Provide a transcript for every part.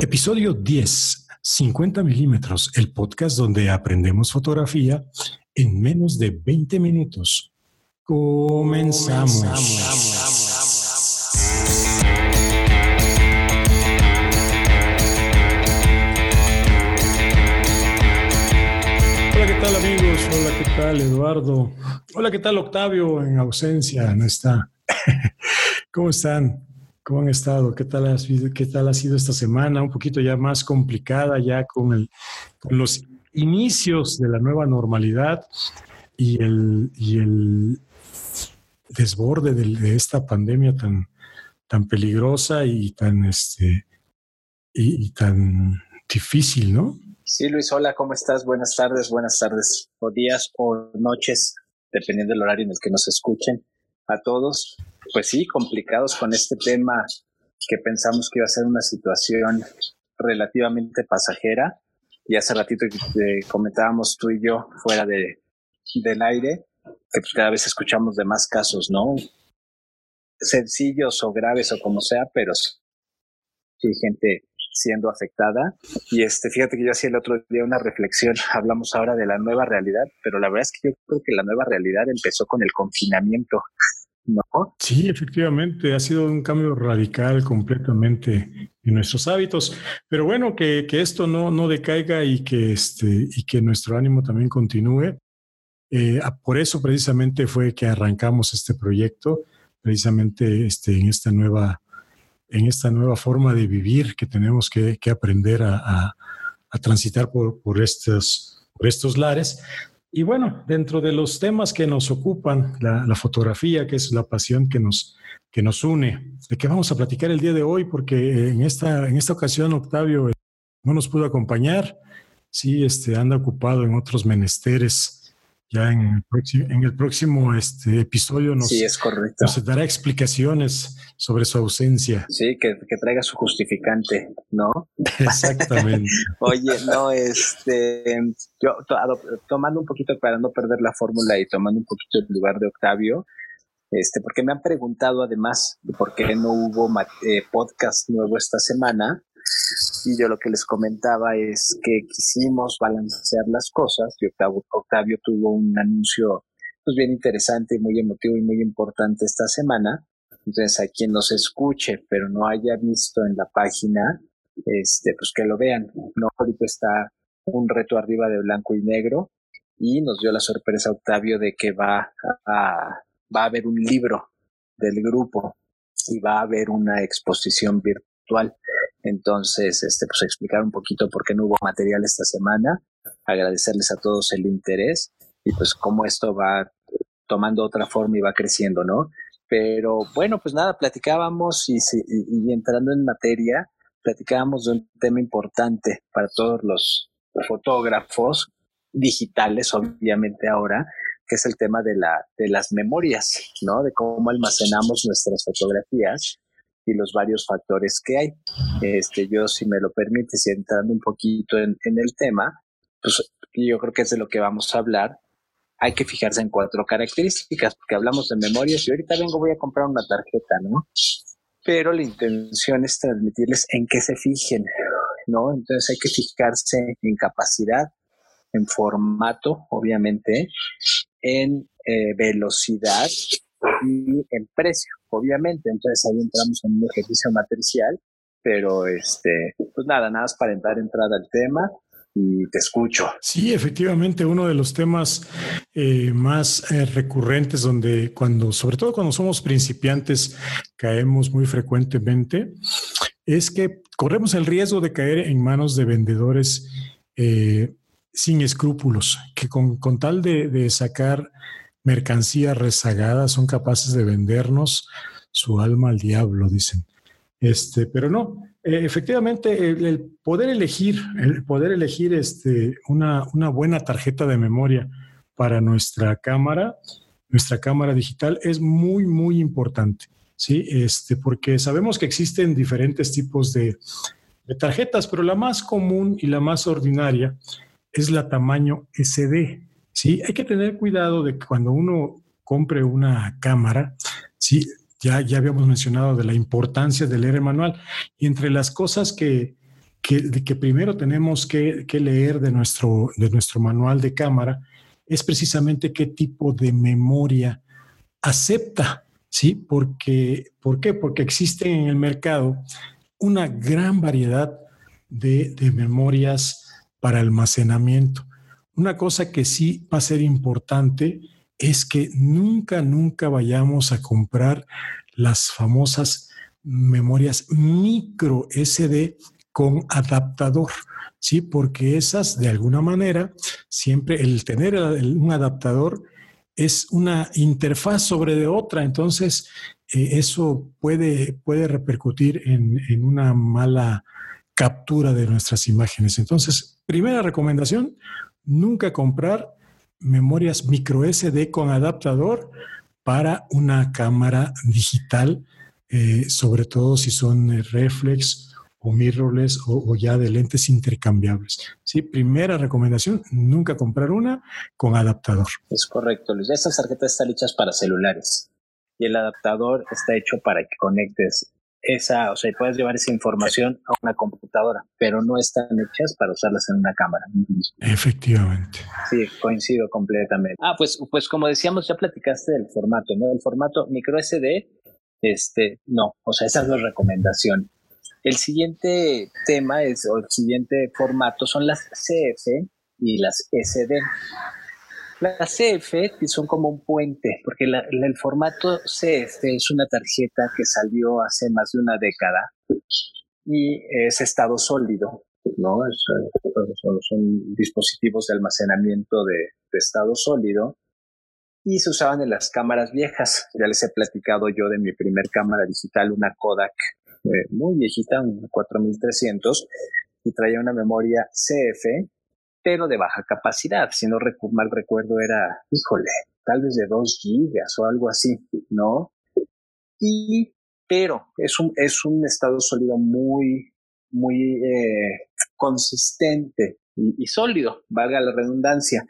Episodio 10, 50 milímetros, el podcast donde aprendemos fotografía en menos de 20 minutos. Comenzamos. Hola, ¿qué tal amigos? Hola, ¿qué tal Eduardo? Hola, ¿qué tal Octavio en ausencia? No está. ¿Cómo están? ¿Cómo han estado? ¿Qué tal, ha sido, ¿Qué tal ha sido esta semana? Un poquito ya más complicada, ya con, el, con los inicios de la nueva normalidad y el, y el desborde de, esta pandemia tan, peligrosa y tan, este, y tan difícil, ¿no? Sí, Luis, hola, ¿cómo estás? Buenas tardes, buenas tardes, o días o noches, dependiendo del horario en el que nos escuchen a todos pues sí, complicados con este tema que pensamos que iba a ser una situación relativamente pasajera. Y hace ratito comentábamos tú y yo fuera de, del aire, que pues cada vez escuchamos de más casos, ¿no? Sencillos o graves o como sea, pero sí gente siendo afectada. Y este, fíjate que yo hacía el otro día una reflexión, hablamos ahora de la nueva realidad, pero la verdad es que yo creo que la nueva realidad empezó con el confinamiento. Sí, efectivamente, ha sido un cambio radical completamente en nuestros hábitos, pero bueno, que, que esto no, no decaiga y que, este, y que nuestro ánimo también continúe. Eh, por eso precisamente fue que arrancamos este proyecto, precisamente este, en, esta nueva, en esta nueva forma de vivir que tenemos que, que aprender a, a, a transitar por, por, estos, por estos lares. Y bueno, dentro de los temas que nos ocupan, la, fotografía, que es la pasión que nos, que nos une, ¿de qué vamos a platicar el día de hoy? Porque en esta, en esta ocasión Octavio no nos pudo acompañar, sí, este, anda ocupado en otros menesteres ya en el próximo, en el próximo este, episodio nos, sí, es correcto. nos dará explicaciones sobre su ausencia. Sí, que, que traiga su justificante, ¿no? Exactamente. Oye, no, este, yo to, tomando un poquito para no perder la fórmula y tomando un poquito el lugar de Octavio, este, porque me han preguntado además por qué no hubo eh, podcast nuevo esta semana. Yo lo que les comentaba es que quisimos balancear las cosas y Octavio, Octavio tuvo un anuncio pues bien interesante, muy emotivo y muy importante esta semana. Entonces, a quien nos escuche, pero no haya visto en la página, este, pues que lo vean. No, ahorita está un reto arriba de blanco y negro y nos dio la sorpresa Octavio de que va a, va a haber un libro del grupo y va a haber una exposición virtual. Entonces, este, pues explicar un poquito por qué no hubo material esta semana, agradecerles a todos el interés y pues cómo esto va tomando otra forma y va creciendo, ¿no? Pero bueno, pues nada, platicábamos y, y, entrando en materia, platicábamos de un tema importante para todos los fotógrafos digitales, obviamente ahora, que es el tema de, la, de las memorias, ¿no? De cómo almacenamos nuestras fotografías y los varios factores que hay. Este, yo, si me lo permites, y entrando un poquito en, en el tema, pues yo creo que es de lo que vamos a hablar. Hay que fijarse en cuatro características, porque hablamos de memorias y ahorita vengo, voy a comprar una tarjeta, ¿no? Pero la intención es transmitirles en qué se fijen, ¿no? Entonces hay que fijarse en capacidad, en formato, obviamente, en eh, velocidad y en precio, obviamente. Entonces ahí entramos en un ejercicio matricial, pero este, pues nada, nada más para entrar entrada al tema y te escucho. Sí, efectivamente, uno de los temas eh, más eh, recurrentes donde cuando, sobre todo cuando somos principiantes, caemos muy frecuentemente, es que corremos el riesgo de caer en manos de vendedores eh, sin escrúpulos, que con, con tal de sacar mercancía rezagada son capaces de vendernos su alma al diablo, dicen. Este, pero no, eh, efectivamente, el, poder elegir, el poder elegir este, una, una, buena tarjeta de memoria para nuestra cámara, nuestra cámara digital, es muy, muy importante. Sí, este, porque sabemos que existen diferentes tipos de, de tarjetas, pero la más común y la más ordinaria es la tamaño SD. Sí, hay que tener cuidado de que cuando uno compre una cámara, sí, ya, ya habíamos mencionado de la importancia de leer el manual. Y entre las cosas que, que, primero tenemos que, que, leer de nuestro, de nuestro manual de cámara es precisamente qué tipo de memoria acepta, ¿sí? Porque, ¿Por qué? Porque existe en el mercado una gran variedad de, de memorias para almacenamiento. Una cosa que sí va a ser importante es que nunca, nunca vayamos a comprar las famosas memorias micro SD con adaptador, ¿sí? Porque esas, de alguna manera, siempre el tener un adaptador es una interfaz sobre de otra, entonces eh, eso puede, puede repercutir en, en una mala captura de nuestras imágenes. Entonces, primera recomendación, nunca comprar memorias micro SD con adaptador para una cámara digital, eh, sobre todo si son eh, reflex o mirrorless o, ya de lentes intercambiables. Sí, primera recomendación, nunca comprar una con adaptador. Es correcto, Luis. Estas tarjetas están hechas para celulares y el adaptador está hecho para que conectes esa, o sea, puedes llevar esa información a una computadora, pero no están hechas para usarlas en una cámara. Efectivamente. Sí, coincido completamente. Ah, pues, pues como decíamos, ya platicaste del formato, ¿no? El formato micro SD, este, no, o sea, esa es la recomendación. El siguiente tema es, o el siguiente formato son las CF y las SD. Las CF son como un puente, porque el formato CF es una tarjeta que salió hace más de una década y es estado sólido, ¿no? son, dispositivos de almacenamiento de, estado sólido y se usaban en las cámaras viejas. Ya les he platicado yo de mi primer cámara digital, una Kodak eh, muy viejita, una 4300, y traía una memoria CF pero de baja capacidad. Si no mal recuerdo, era, híjole, tal vez de 2 gigas o algo así, ¿no? Y, pero es un, es un estado sólido muy, muy eh, consistente y, sólido, valga la redundancia.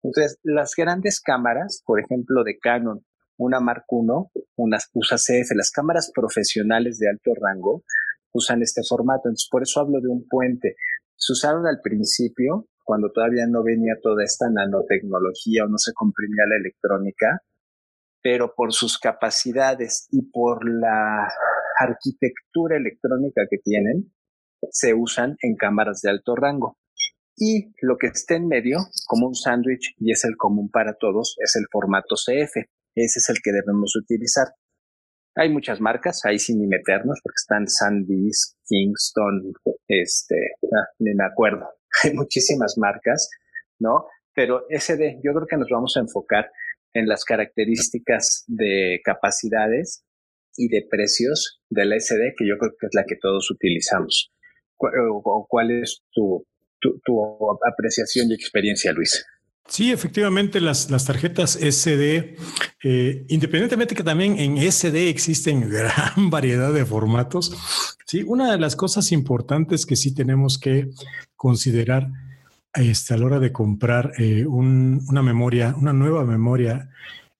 Entonces, las grandes cámaras, por ejemplo, de Canon, una Mark I, unas USA CF, las cámaras profesionales de alto rango usan este formato. Entonces, por eso hablo de un puente. Se usaron al principio cuando todavía no venía toda esta nanotecnología o no se comprimía la electrónica, pero por sus capacidades y por la arquitectura electrónica que tienen, se usan en cámaras de alto rango. Y lo que está en medio, como un sándwich, y es el común para todos, es el formato CF. Ese es el que debemos utilizar. Hay muchas marcas, ahí sin ni meternos, porque están SanDisk, Kingston, este, ah, ni me acuerdo, hay muchísimas marcas, ¿no? Pero SD, yo creo que nos vamos a enfocar en las características de capacidades y de precios de la SD, que yo creo que es la que todos utilizamos. ¿Cuál es tu, apreciación y experiencia, Luis? Sí, efectivamente, las, las tarjetas SD, eh, independientemente que también en SD existen gran variedad de formatos, sí, una de las cosas importantes que sí tenemos que considerar este, a la hora de comprar eh, una memoria, una nueva memoria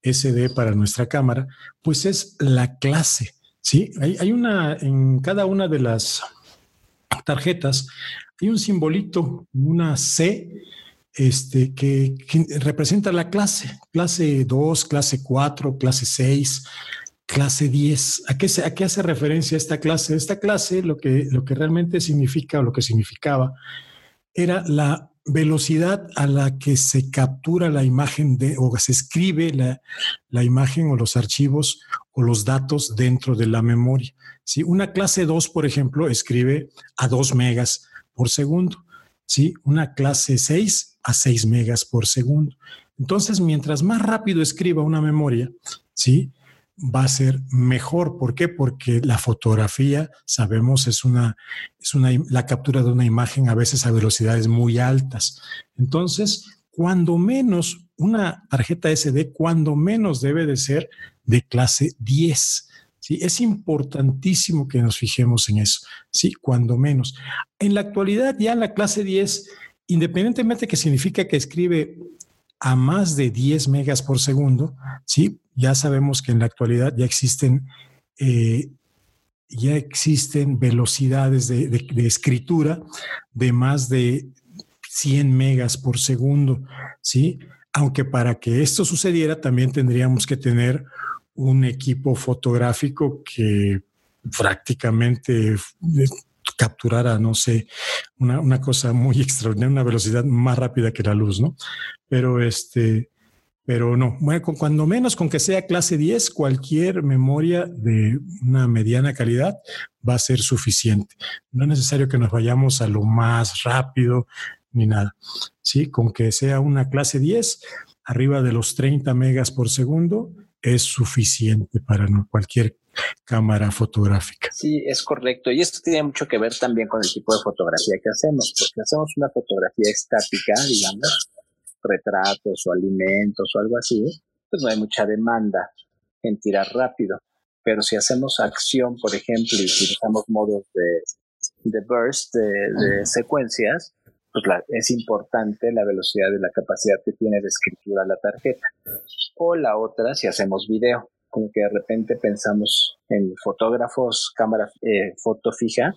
SD para nuestra cámara, pues es la clase. Sí, hay, hay una en cada una de las tarjetas, hay un simbolito, una C este, que, representa la clase, clase 2, clase 4, clase 6, clase 10. ¿A qué, ¿A qué hace referencia esta clase? Esta clase lo que, lo que realmente significa o lo que significaba era la velocidad a la que se captura la imagen de, o se escribe la, la imagen o los archivos o los datos dentro de la memoria. Si una clase 2, por ejemplo, escribe a 2 megas por segundo. ¿sí? Una clase 6 a 6 megas por segundo. Entonces, mientras más rápido escriba una memoria, ¿sí? Va a ser mejor. ¿Por qué? Porque la fotografía, sabemos, es una, es una, la captura de una imagen a veces a velocidades muy altas. Entonces, cuando menos, una tarjeta SD, cuando menos debe de ser de clase 10. ¿sí? Es importantísimo que nos fijemos en eso, ¿sí? Cuando menos. En la actualidad, ya la clase 10, independientemente que significa que escribe a más de 10 megas por segundo, ¿sí? Ya sabemos que en la actualidad ya existen eh, ya existen velocidades de, escritura de más de 100 megas por segundo, ¿sí? Aunque para que esto sucediera también tendríamos que tener un equipo fotográfico que prácticamente capturara, no sé, una, una, cosa muy extraordinaria, una velocidad más rápida que la luz, ¿no? Pero este, pero no, bueno, cuando menos con que sea clase 10, cualquier memoria de una mediana calidad va a ser suficiente. No es necesario que nos vayamos a lo más rápido ni nada. Sí, con que sea una clase 10, arriba de los 30 megas por segundo, es suficiente para cualquier cámara fotográfica. Sí, es correcto. Y esto tiene mucho que ver también con el tipo de fotografía que hacemos, porque hacemos una fotografía estática, digamos, retratos o alimentos o algo así, pues no hay mucha demanda en tirar rápido. Pero si hacemos acción, por ejemplo, y utilizamos modos de, de burst, de, secuencias, pues es importante la velocidad de la capacidad que tiene de escritura la tarjeta. O la otra, si hacemos video, como que de repente pensamos en fotógrafos, cámara eh, foto fija,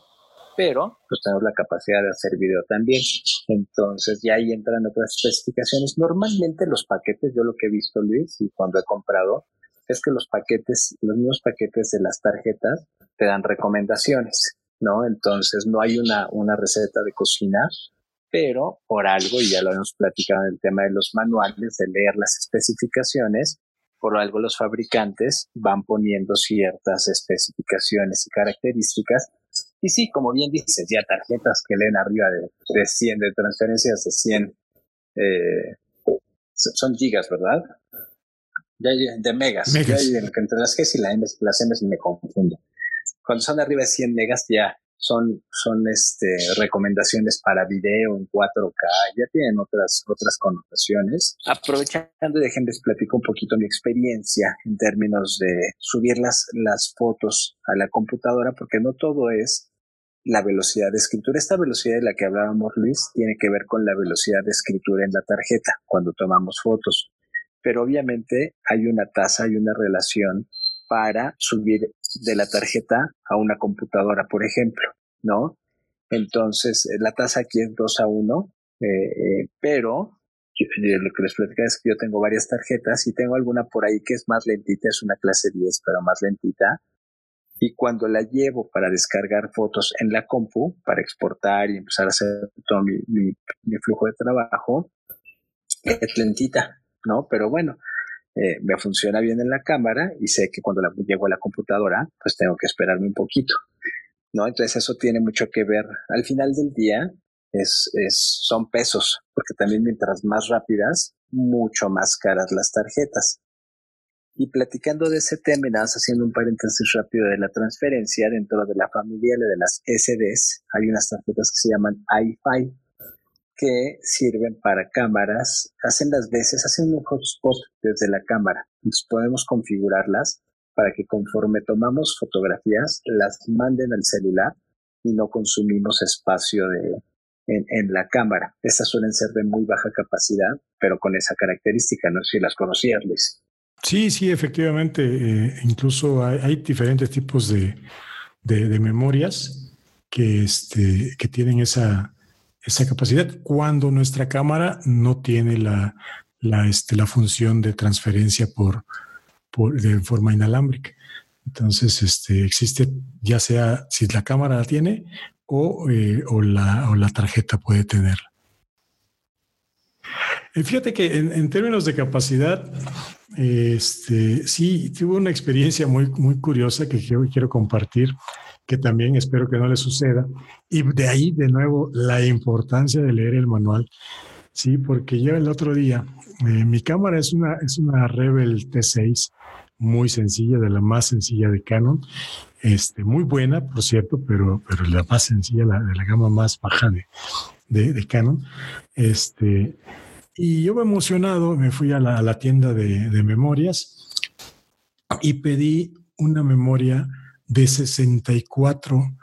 pero pues tenemos la capacidad de hacer video también. Entonces ya ahí entran otras especificaciones. Normalmente los paquetes, yo lo que he visto Luis y cuando he comprado, es que los paquetes, los mismos paquetes de las tarjetas te dan recomendaciones, ¿no? Entonces no hay una, una receta de cocina, pero por algo, y ya lo hemos platicado en el tema de los manuales, de leer las especificaciones, por algo los fabricantes van poniendo ciertas especificaciones y características y sí, como bien dices, ya tarjetas que leen arriba de, de 100, de transferencias de 100, eh, son gigas, ¿verdad? de megas. megas. entre las Gs y las Ms me confundo. Cuando son arriba de 100 megas ya son, son este, recomendaciones para video en 4K, ya tienen otras, otras connotaciones. Aprovechando, déjenles platico un poquito mi experiencia en términos de subir las, las fotos a la computadora, porque no todo es la velocidad de escritura. Esta velocidad de la que hablábamos, Luis, tiene que ver con la velocidad de escritura en la tarjeta cuando tomamos fotos. Pero obviamente hay una tasa, hay una relación para subir de la tarjeta a una computadora, por ejemplo, ¿no? Entonces, eh, la tasa aquí es 2 a 1, eh, eh, pero lo que les platicaba es que yo tengo varias tarjetas y tengo alguna por ahí que es más lentita, es una clase 10, pero más lentita. Y cuando la llevo para descargar fotos en la compu, para exportar y empezar a hacer todo mi flujo de trabajo, es lentita, ¿no? Pero bueno, eh, me funciona bien en la cámara y sé que cuando la, llego a la computadora, pues tengo que esperarme un poquito, ¿no? Entonces eso tiene mucho que ver. Al final del día es, es, son pesos, porque también mientras más rápidas, mucho más caras las tarjetas. Y platicando de ese tema, nada haciendo un paréntesis rápido de la transferencia, dentro de la familia de las SDs, hay unas tarjetas que se llaman iFi, que sirven para cámaras, hacen las veces, hacen un hotspot desde la cámara. Entonces podemos configurarlas para que conforme tomamos fotografías, las manden al celular y no consumimos espacio de, en, la cámara. Estas suelen ser de muy baja capacidad, pero con esa característica, no sé si las conocías, Luis. Sí, sí, efectivamente. Eh, incluso hay, diferentes tipos de, de, memorias que, este, que tienen esa, esa capacidad cuando nuestra cámara no tiene la, la, este, la función de transferencia por, por, de forma inalámbrica. Entonces, este, existe ya sea si la cámara la tiene o, eh, o, la, o la tarjeta puede tenerla. Eh, fíjate que en, términos de capacidad, este, sí, tuve una experiencia muy, muy curiosa que quiero, quiero compartir que también espero que no le suceda. Y de ahí, de nuevo, la importancia de leer el manual. Sí, porque yo el otro día, eh, mi cámara es una, es una Rebel T6, muy sencilla, de la más sencilla de Canon, este, muy buena, por cierto, pero, pero la más sencilla, la, de la gama más baja de, de, Canon. Este, y yo emocionado me fui a la, a la tienda de, de memorias y pedí una memoria de 64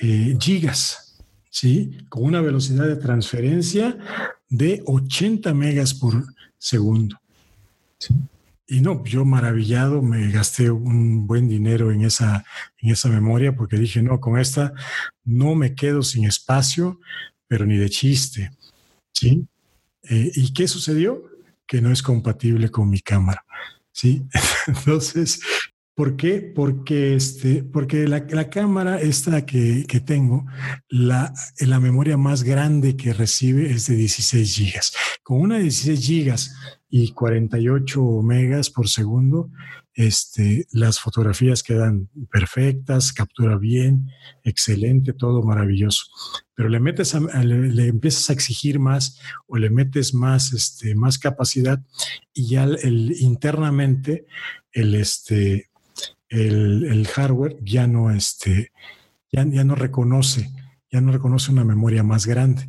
eh, gigas, ¿sí? Con una velocidad de transferencia de 80 megas por segundo. y no, yo maravillado me gasté un buen dinero en esa, en esa memoria porque dije, no, con esta no me quedo sin espacio, pero ni de chiste. ¿Sí? Eh, ¿Y qué sucedió? Que no es compatible con mi cámara. Sí. Entonces, ¿Por qué? Porque, este, porque la, cámara esta que, que tengo, la, la, memoria más grande que recibe es de 16 gigas. Con una de 16 gigas y 48 megas por segundo, este, las fotografías quedan perfectas, captura bien, excelente, todo maravilloso. Pero le metes, le, empiezas a exigir más o le metes más, este, más capacidad y ya el, internamente el, este, el, hardware ya no, este, ya, ya, no reconoce, ya no reconoce una memoria más grande.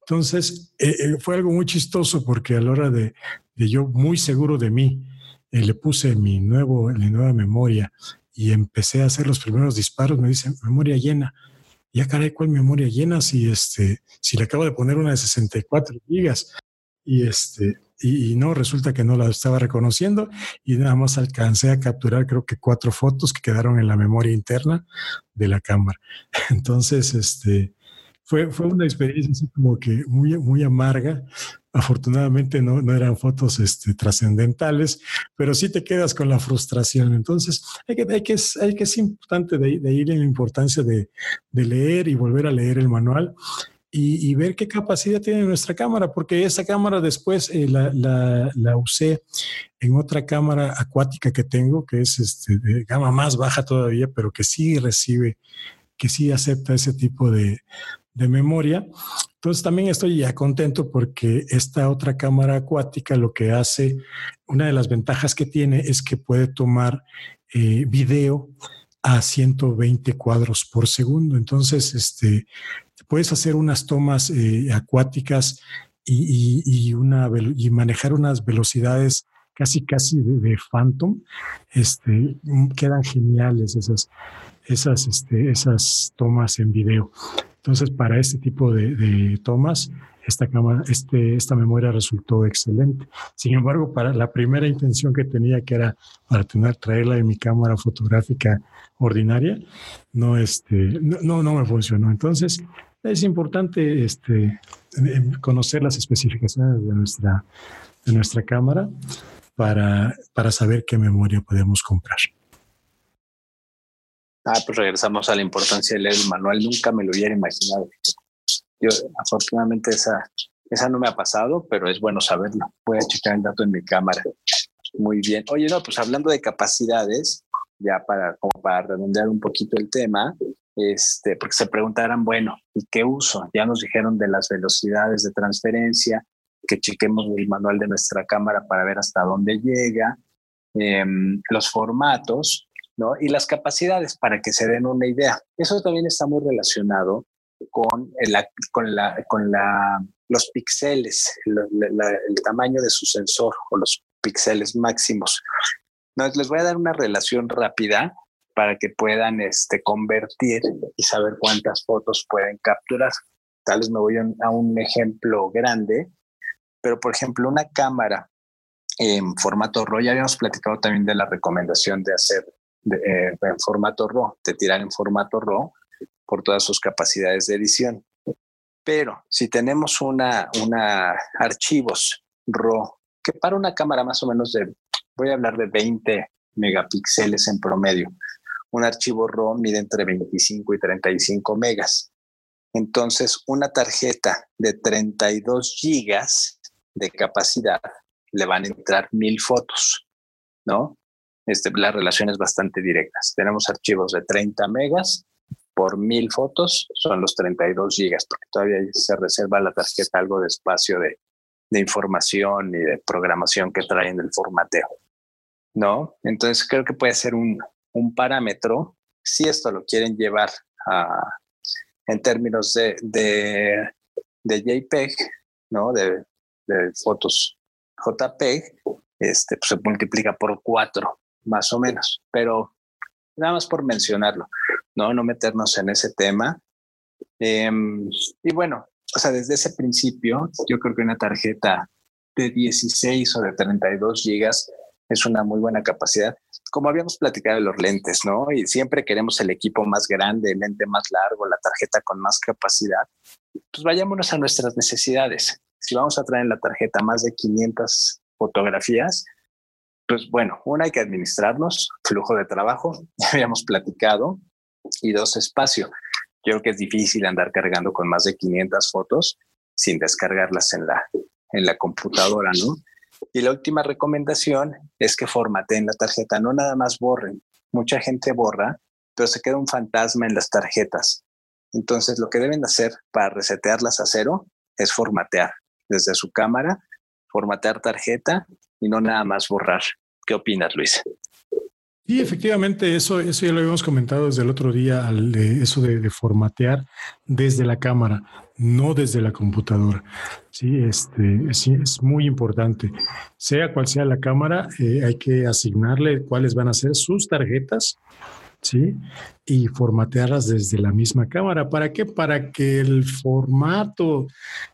Entonces, eh, eh, fue algo muy chistoso porque a la hora de, yo, muy seguro de mí, eh, le puse mi, nuevo, mi nueva memoria y empecé a hacer los primeros disparos, me dice memoria llena. Ya caray, ¿cuál memoria llena? Si, este, si le acabo de poner una de 64 gigas. Y este, y, no, resulta que no la estaba reconociendo y nada más alcancé a capturar creo que cuatro fotos que quedaron en la memoria interna de la cámara. Entonces, este, fue, fue una experiencia como que muy, muy amarga. Afortunadamente no, no eran fotos este, trascendentales, pero sí te quedas con la frustración. Entonces, hay que, hay que, hay que es importante de, de en la importancia de, de leer y volver a leer el manual y, ver qué capacidad tiene nuestra cámara, porque esa cámara después eh, la, la, usé en otra cámara acuática que tengo, que es este, de gama más baja todavía, pero que sí recibe, que sí acepta ese tipo de, de memoria. Entonces también estoy ya contento porque esta otra cámara acuática lo que hace, una de las ventajas que tiene es que puede tomar eh, video a 120 cuadros por segundo. Entonces, este, puedes hacer unas tomas eh, acuáticas y, una, y manejar unas velocidades casi, casi de, phantom. Este, quedan geniales esas, esas, este, esas tomas en video. Entonces, para este tipo de, tomas, esta, cámara, este, esta memoria resultó excelente. Sin embargo, para la primera intención que tenía, que era para tener, traerla en mi cámara fotográfica ordinaria, no, este, no, no me funcionó. Entonces, es importante este, conocer las especificaciones de nuestra, de nuestra cámara para, para saber qué memoria podemos comprar. Ah, pues regresamos a la importancia de leer el manual. Nunca me lo hubiera imaginado. Yo, afortunadamente, esa, esa no me ha pasado, pero es bueno saberlo. Voy a checar el dato en mi cámara. Muy bien. Oye, no, pues hablando de capacidades, ya para, como para redondear un poquito el tema, este, porque se preguntarán, bueno, ¿y qué uso? Ya nos dijeron de las velocidades de transferencia, que chequemos el manual de nuestra cámara para ver hasta dónde llega, em, los formatos, ¿no? Y las capacidades para que se den una idea. Eso también está muy relacionado con, el, con, la, con la, los píxeles, el tamaño de su sensor o los píxeles máximos. No, les voy a dar una relación rápida para que puedan este, convertir y saber cuántas fotos pueden capturar. Tal vez me voy a un ejemplo grande, pero por ejemplo una cámara en formato RAW, ya habíamos platicado también de la recomendación de hacer eh, en formato RAW, de tirar en formato RAW por todas sus capacidades de edición. Pero si tenemos una, una archivos RAW, que para una cámara más o menos de, voy a hablar de 20 megapíxeles en promedio, un archivo RAW mide entre 25 y 35 megas. Entonces, una tarjeta de 32 gigas de capacidad le van a entrar mil fotos, ¿no? Este, la relación es bastante directa. tenemos archivos de 30 megas por mil fotos, son los 32 gigas, porque todavía se reserva la tarjeta algo de espacio de, de información y de programación que traen del formateo, ¿no? Entonces creo que puede ser un, un parámetro, si esto lo quieren llevar a, en términos de, de, JPEG, ¿no? De, fotos JPEG, este, pues se multiplica por cuatro, más o menos. Pero nada más por mencionarlo, no, no meternos en ese tema. Em, y bueno, o sea, desde ese principio, yo creo que una tarjeta de 16 o de 32 gigas es una muy buena capacidad. Como habíamos platicado de los lentes, ¿no? Y siempre queremos el equipo más grande, el lente más largo, la tarjeta con más capacidad. Pues vayámonos a nuestras necesidades. Si vamos a traer en la tarjeta más de 500 fotografías, pues bueno, una hay que administrarnos, flujo de trabajo, ya habíamos platicado, y dos, espacio. Yo creo que es difícil andar cargando con más de 500 fotos sin descargarlas en la, en la computadora, ¿no? Y la última recomendación es que formateen la tarjeta, no nada más borren. Mucha gente borra, pero se queda un fantasma en las tarjetas. Entonces, lo que deben hacer para resetearlas a cero es formatear desde su cámara, formatear tarjeta y no nada más borrar. ¿Qué opinas, Luis? Sí, efectivamente, eso, eso ya lo habíamos comentado desde el otro día, al eso de, formatear desde la cámara, no desde la computadora. Sí, este, es, muy importante. Sea cual sea la cámara, eh, hay que asignarle cuáles van a ser sus tarjetas, ¿sí? Y formatearlas desde la misma cámara. ¿Para qué? Para que el formato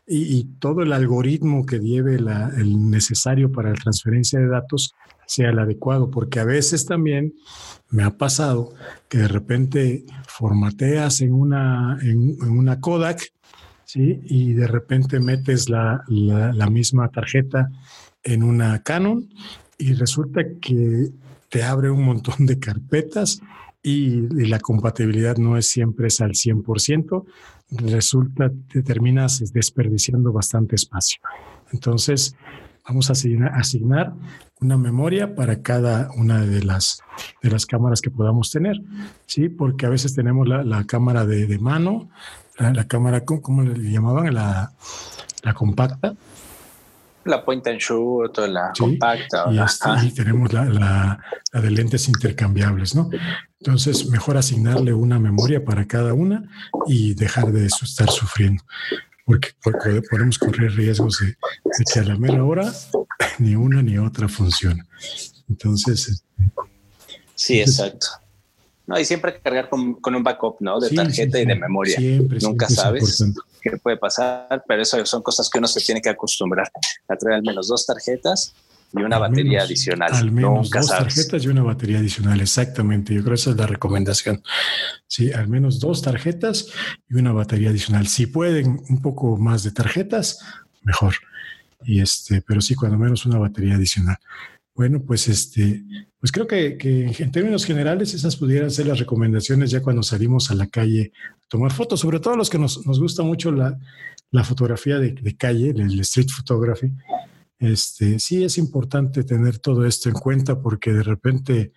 y, todo el algoritmo que lleve el necesario para la transferencia de datos sea el adecuado, porque a veces también me ha pasado que de repente formateas en una, en, una Kodak, ¿sí? Y de repente metes la, misma tarjeta en una Canon y resulta que te abre un montón de carpetas y, la compatibilidad no es siempre es al 100%, resulta, te terminas desperdiciando bastante espacio. Entonces, vamos a asignar, una memoria para cada una de las, de las cámaras que podamos tener, ¿sí? Porque a veces tenemos la, cámara de, mano, la, cámara, ¿cómo, le llamaban? La, la compacta. La point and shoot o la compacta. Y, y tenemos la, la, de lentes intercambiables, ¿no? Entonces, mejor asignarle una memoria para cada una y dejar de estar sufriendo porque, podemos correr riesgos de, que a la mera hora ni una ni otra funcione. Entonces. Este, sí, exacto. No, y siempre cargar con, un backup, ¿no? De tarjeta y de memoria. Siempre, Nunca sabes qué puede pasar, pero eso son cosas que uno se tiene que acostumbrar a traer al menos dos tarjetas y una batería adicional. Al menos dos tarjetas y una batería adicional, exactamente. Yo creo que esa es la recomendación. Sí, al menos dos tarjetas y una batería adicional. Si pueden un poco más de tarjetas, mejor. Y este, pero sí, cuando menos una batería adicional. Bueno, pues este, pues creo que, en términos generales esas pudieran ser las recomendaciones ya cuando salimos a la calle a tomar fotos, sobre todo los que nos, gusta mucho la, fotografía de, de calle, el street photography este, sí es importante tener todo esto en cuenta porque de repente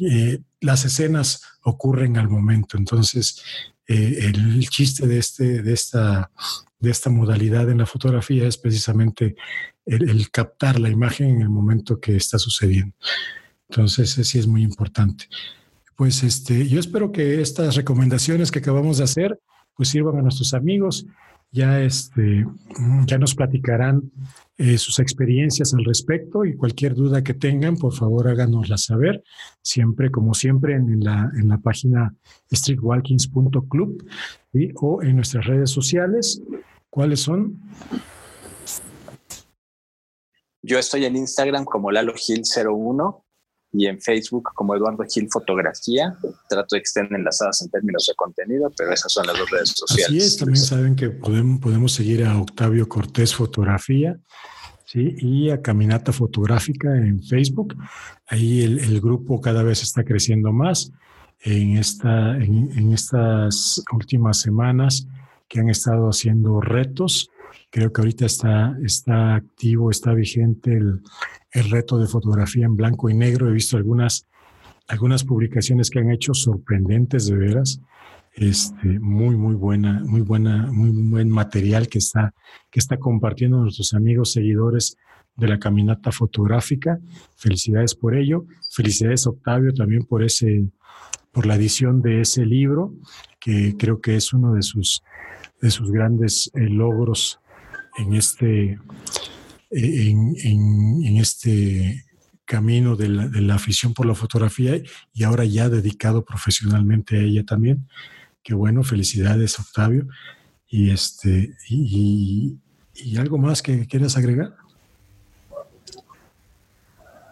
eh, las escenas ocurren al momento. Entonces, eh, el chiste de, este, de, esta, de esta modalidad en la fotografía es precisamente el, captar la imagen en el momento que está sucediendo. Entonces, sí es muy importante. Pues este, yo espero que estas recomendaciones que acabamos de hacer pues sirvan a nuestros amigos. Ya, este, ya nos platicarán eh, sus experiencias al respecto y cualquier duda que tengan, por favor háganosla saber, siempre, como siempre, en la, en la página streetwalkings.club o en nuestras redes sociales. ¿Cuáles son? Yo estoy en Instagram como Lalo Gil 01 y en Facebook como Eduardo Gil Fotografía. Trato de que estén enlazadas en términos de contenido, pero esas son las dos redes sociales. Así es, también saben que podemos, podemos seguir a Octavio Cortés Fotografía. ¿sí? y a Caminata Fotográfica en Facebook. Ahí el, grupo cada vez está creciendo más. En, esta, en, estas últimas semanas que han estado haciendo retos, creo que ahorita está, está activo, está vigente el, el reto de fotografía en blanco y negro. He visto algunas, algunas publicaciones que han hecho sorprendentes de veras. Este, muy, muy buena, muy buena, muy buen material que está, que está compartiendo nuestros amigos seguidores de la caminata fotográfica. Felicidades por ello. Felicidades, Octavio, también por ese, por la edición de ese libro, que creo que es uno de sus, de sus grandes eh, logros en este, en, este camino de la, afición por la fotografía y ahora ya dedicado profesionalmente a ella también. Qué bueno, felicidades Octavio. Y este y, algo más que quieras agregar.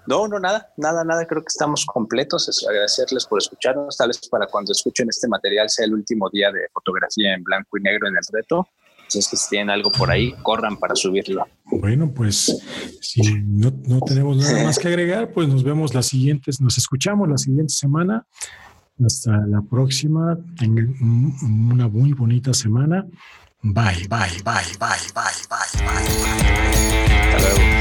No, no, nada, nada, nada. Creo que estamos completos. Es agradecerles por escucharnos. Tal vez para cuando escuchen este material sea el último día de fotografía en blanco y negro en el reto. Si es que tienen algo por ahí, corran para subirlo. Bueno, pues si no, no tenemos nada más que agregar, pues nos vemos las siguientes, nos escuchamos la siguiente semana. Hasta la próxima. Tengan una muy bonita semana. Bye, bye, bye, bye, bye, bye, bye. bye. Hasta.